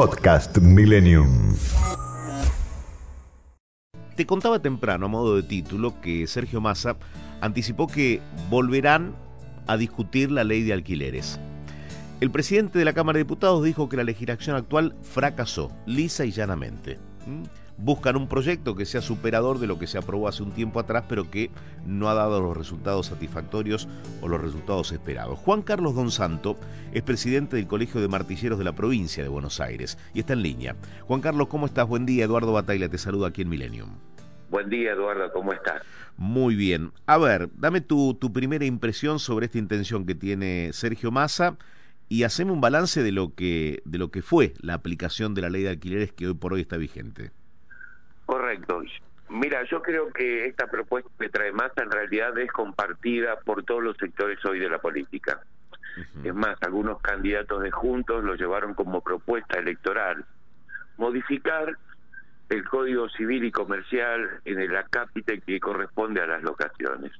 Podcast Millennium. Te contaba temprano, a modo de título, que Sergio Massa anticipó que volverán a discutir la ley de alquileres. El presidente de la Cámara de Diputados dijo que la legislación actual fracasó, lisa y llanamente. ¿Mm? Buscan un proyecto que sea superador de lo que se aprobó hace un tiempo atrás, pero que no ha dado los resultados satisfactorios o los resultados esperados. Juan Carlos Don Santo es presidente del Colegio de Martilleros de la provincia de Buenos Aires y está en línea. Juan Carlos, ¿cómo estás? Buen día. Eduardo Bataglia te saluda aquí en Millennium. Buen día, Eduardo, ¿cómo estás? Muy bien. A ver, dame tu, tu primera impresión sobre esta intención que tiene Sergio Massa y haceme un balance de lo que de lo que fue la aplicación de la ley de alquileres que hoy por hoy está vigente. Correcto. Mira, yo creo que esta propuesta que trae Massa en realidad es compartida por todos los sectores hoy de la política. Es más, algunos candidatos de Juntos lo llevaron como propuesta electoral. Modificar el Código Civil y Comercial en el acápite que corresponde a las locaciones.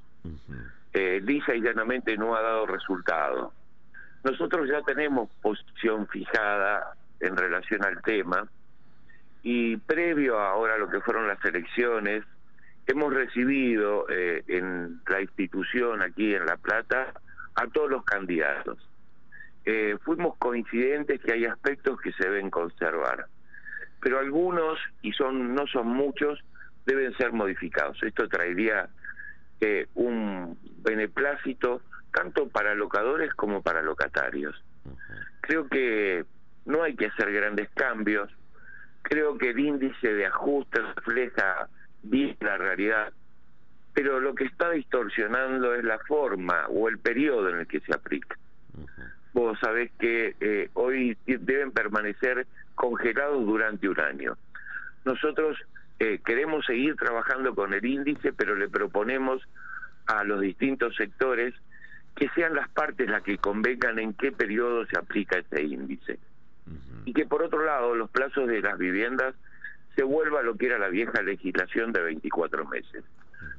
eh, lisa y llanamente no ha dado resultado. Nosotros ya tenemos posición fijada en relación al tema y previo a ahora lo que fueron las elecciones, hemos recibido eh, en la institución aquí en La Plata a todos los candidatos. Eh, fuimos coincidentes que hay aspectos que se deben conservar, pero algunos, y son no son muchos, deben ser modificados. Esto traería eh, un beneplácito tanto para locadores como para locatarios. Creo que no hay que hacer grandes cambios, creo que el índice de ajuste refleja bien la realidad, pero lo que está distorsionando es la forma o el periodo en el que se aplica. Vos sabés que eh, hoy deben permanecer congelados durante un año. Nosotros eh, queremos seguir trabajando con el índice, pero le proponemos a los distintos sectores que sean las partes las que convengan en qué periodo se aplica ese índice. Por otro lado los plazos de las viviendas se vuelva a lo que era la vieja legislación de 24 meses.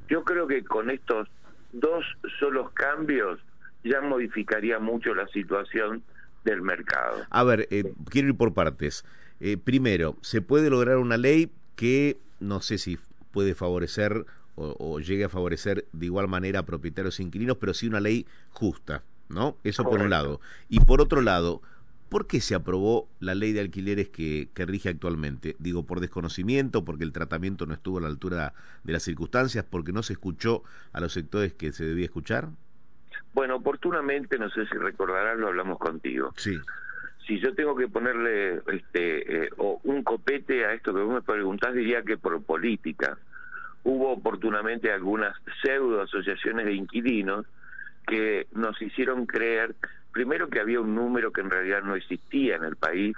Yo creo que con estos dos solos cambios ya modificaría mucho la situación del mercado. A ver, eh, quiero ir por partes. Eh, primero, ¿se puede lograr una ley que no sé si puede favorecer o, o, llegue a favorecer de igual manera a propietarios e inquilinos, pero sí una ley justa, ¿no? Eso por un lado. Y por otro lado, ¿por qué se aprobó la ley de alquileres que, que rige actualmente? Digo, por desconocimiento, porque el tratamiento no estuvo a la altura de las circunstancias, porque no se escuchó a los sectores que se debía escuchar. Bueno, oportunamente, no sé si recordarás, lo hablamos contigo. Sí. Si yo tengo que ponerle este eh, o un copete a esto que vos me preguntás, diría que por política. Hubo oportunamente algunas pseudo asociaciones de inquilinos que nos hicieron creer, primero que había un número que en realidad no existía en el país,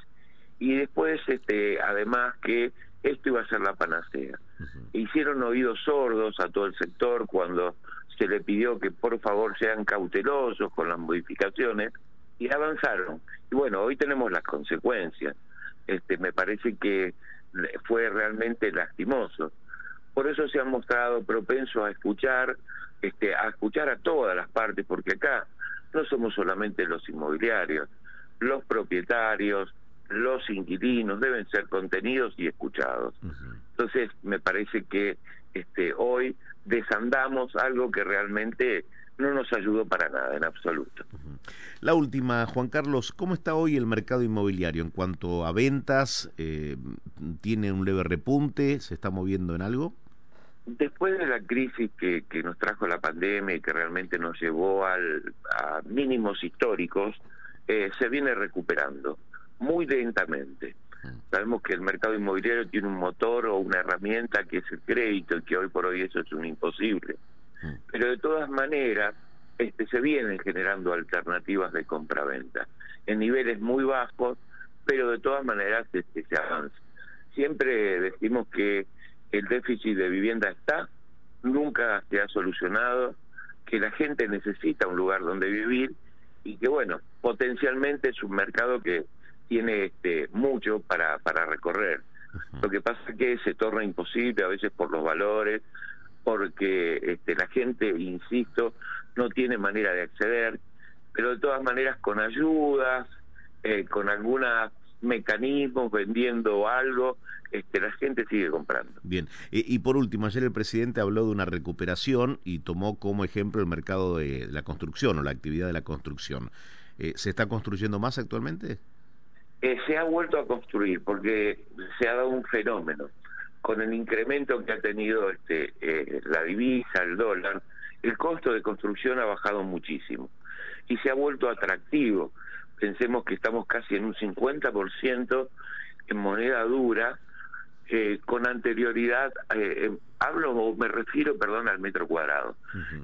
y después, este, además, que esto iba a ser la panacea. Uh -huh. Hicieron oídos sordos a todo el sector cuando se le pidió que por favor sean cautelosos con las modificaciones y avanzaron. Y bueno, hoy tenemos las consecuencias. Este, me parece que fue realmente lastimoso. Por eso se han mostrado propensos a escuchar, este, a escuchar a todas las partes, porque acá no somos solamente los inmobiliarios, los propietarios, los inquilinos deben ser contenidos y escuchados. Uh -huh. Entonces, me parece que este, hoy desandamos algo que realmente no nos ayudó para nada, en absoluto. Uh -huh. La última, Juan Carlos, ¿cómo está hoy el mercado inmobiliario en cuanto a ventas? Eh, ¿Tiene un leve repunte? ¿Se está moviendo en algo? Después de la crisis que, que nos trajo la pandemia y que realmente nos llevó al, a mínimos históricos, eh, se viene recuperando muy lentamente. Sabemos que el mercado inmobiliario tiene un motor o una herramienta que es el crédito y que hoy por hoy eso es un imposible. Pero de todas maneras, este, se vienen generando alternativas de compra-venta en niveles muy bajos, pero de todas maneras este, se avanza. Siempre decimos que el déficit de vivienda está, nunca se ha solucionado, que la gente necesita un lugar donde vivir y que bueno, potencialmente es un mercado que tiene este mucho para, para recorrer. Lo que pasa es que se torna imposible a veces por los valores, porque este, la gente, insisto, no tiene manera de acceder, pero de todas maneras con ayudas, eh, con algunos mecanismos, vendiendo algo, este, la gente sigue comprando. Bien, y por último, ayer el presidente habló de una recuperación y tomó como ejemplo el mercado de la construcción o la actividad de la construcción. Eh, ¿Se está construyendo más actualmente? Eh, se ha vuelto a construir porque se ha dado un fenómeno. Con el incremento que ha tenido este, eh, la divisa, el dólar, el costo de construcción ha bajado muchísimo y se ha vuelto atractivo. Pensemos que estamos casi en un 50% en moneda dura, eh, con anterioridad, eh, hablo o me refiero, perdón, al metro cuadrado.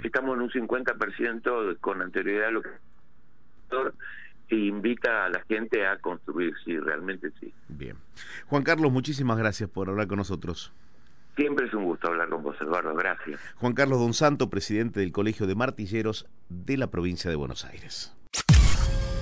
Estamos en un 50% con anterioridad a lo que e invita a la gente a construir, sí, realmente sí. Bien. Juan Carlos, muchísimas gracias por hablar con nosotros. Siempre es un gusto hablar con vos, Eduardo. Gracias. Juan Carlos Don Santo, presidente del Colegio de Martilleros de la provincia de Buenos Aires.